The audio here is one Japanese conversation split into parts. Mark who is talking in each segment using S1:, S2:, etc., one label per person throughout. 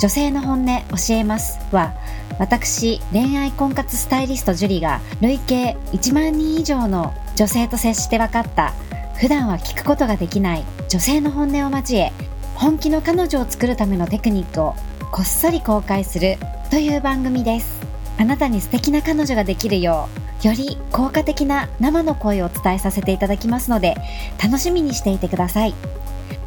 S1: 女性の本音教えますは私恋愛婚活スタイリストジュリが累計1万人以上の女性と接して分かった普段は聞くことができない女性の本音を交え本気の彼女を作るためのテクニックをこっそり公開するという番組です。あなたに素敵な彼女ができるようより効果的な生の声をお伝えさせていただきますので楽しみにしていてください。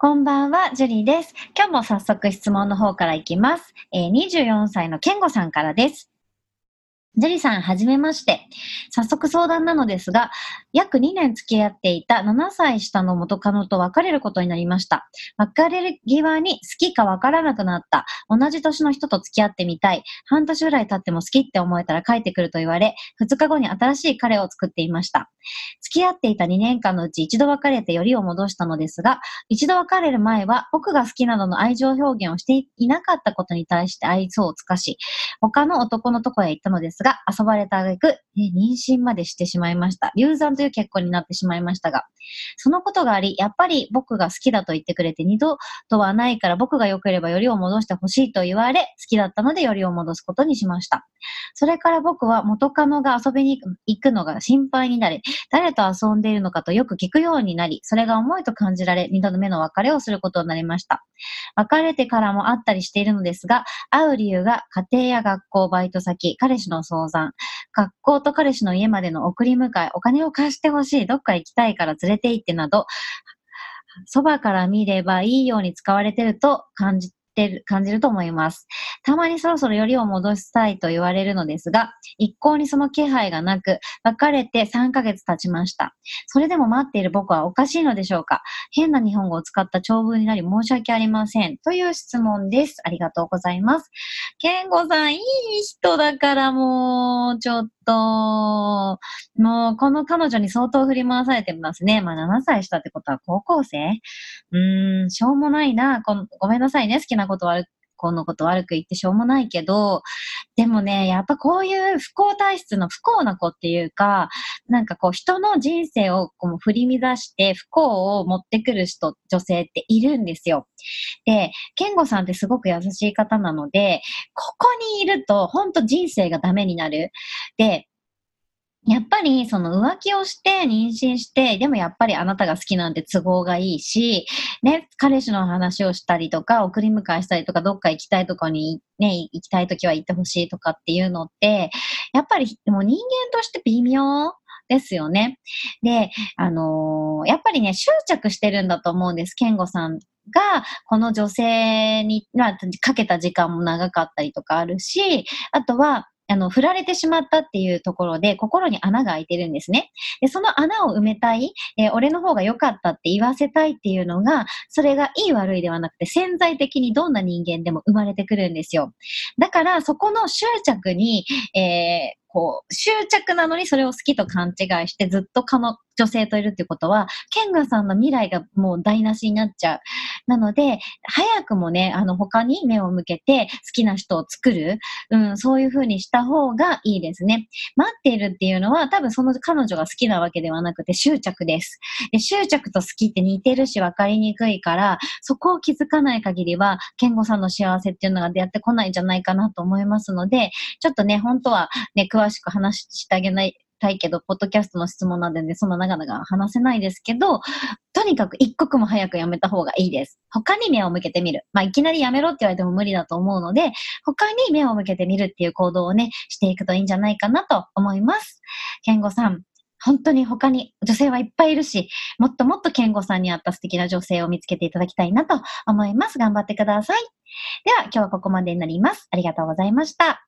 S1: こんばんは、ジュリーです。今日も早速質問の方からいきます。えー、24歳のケンゴさんからです。ジェリさん、はじめまして。早速相談なのですが、約2年付き合っていた7歳下の元カノと別れることになりました。別れる際に好きかわからなくなった。同じ年の人と付き合ってみたい。半年ぐらい経っても好きって思えたら帰ってくると言われ、2日後に新しい彼を作っていました。付き合っていた2年間のうち一度別れてよりを戻したのですが、一度別れる前は僕が好きなどの愛情表現をしていなかったことに対して愛想を尽かし、他の男のとこへ行ったのですが、が遊ばれた挙句、妊娠までしてしまいました。流産という結婚になってしまいましたが、そのことがあり、やっぱり僕が好きだと言ってくれて二度とはないから僕が良ければよりを戻してほしいと言われ、好きだったのでよりを戻すことにしました。それから僕は元カノが遊びに行くのが心配になり、誰と遊んでいるのかとよく聞くようになり、それが重いと感じられ、二度の目の別れをすることになりました。別れてからも会ったりしているのですが、会う理由が家庭や学校、バイト先、彼氏の相談、学校と彼氏の家までの送り迎え、お金を貸してほしい、どっか行きたいから連れて行ってなど、そばから見ればいいように使われてると感じてる、感じると思います。たまにそろそろよりを戻したいと言われるのですが、一向にその気配がなく、別れて3ヶ月経ちました。それでも待っている僕はおかしいのでしょうか？変な日本語を使った長文になり申し訳ありません。という質問です。ありがとうございます。ケンゴさん、いい人だからもう、ちょっと、もう、この彼女に相当振り回されてますね。まあ、7歳したってことは高校生？うーん、しょうもないな。こごめんなさいね。好きなこと悪子のこと悪く言ってしょうもないけど、でもね、やっぱこういう不幸体質の不幸な子っていうか、なんかこう人の人生をこう振り乱して不幸を持ってくる人、女性っているんですよ。で、健吾さんってすごく優しい方なので、ここにいると本当人生がダメになる。で、やっぱりその浮気をして妊娠して、でもやっぱりあなたが好きなんて都合がいいし、ね、彼氏の話をしたりとか、送り迎えしたりとか、どっか行きたいとこにね、行きたいときは行ってほしいとかっていうのって、やっぱりもう人間として微妙ですよね。で、あのー、やっぱりね、執着してるんだと思うんです、健吾さんが、この女性に、まあ、かけた時間も長かったりとかあるし、あとは、あの、振られてしまったっていうところで、心に穴が開いてるんですね。で、その穴を埋めたい、えー、俺の方が良かったって言わせたいっていうのが、それがいい悪いではなくて、潜在的にどんな人間でも生まれてくるんですよ。だから、そこの執着に、えー、こう、執着なのにそれを好きと勘違いしてずっとかの女性といるっていうことは、ケンガさんの未来がもう台無しになっちゃう。なので、早くもね、あの、他に目を向けて好きな人を作る、うん、そういう風にした方がいいですね。待っているっていうのは、多分その彼女が好きなわけではなくて執着です。で執着と好きって似てるし分かりにくいから、そこを気づかない限りは、ケンゴさんの幸せっていうのが出会ってこないんじゃないかなと思いますので、ちょっとね、本当はね、詳しく話してあげないたいけど、ポッドキャストの質問なんでね、そんな長々話せないですけど、とにかく一刻も早くやめた方がいいです。他に目を向けてみる。まあ、いきなりやめろって言われても無理だと思うので、他に目を向けてみるっていう行動をね、していくといいんじゃないかなと思います。健吾さん、本当に他に女性はいっぱいいるし、もっともっと健吾さんに合った素敵な女性を見つけていただきたいなと思います。頑張ってください。では、今日はここまでになります。ありがとうございました。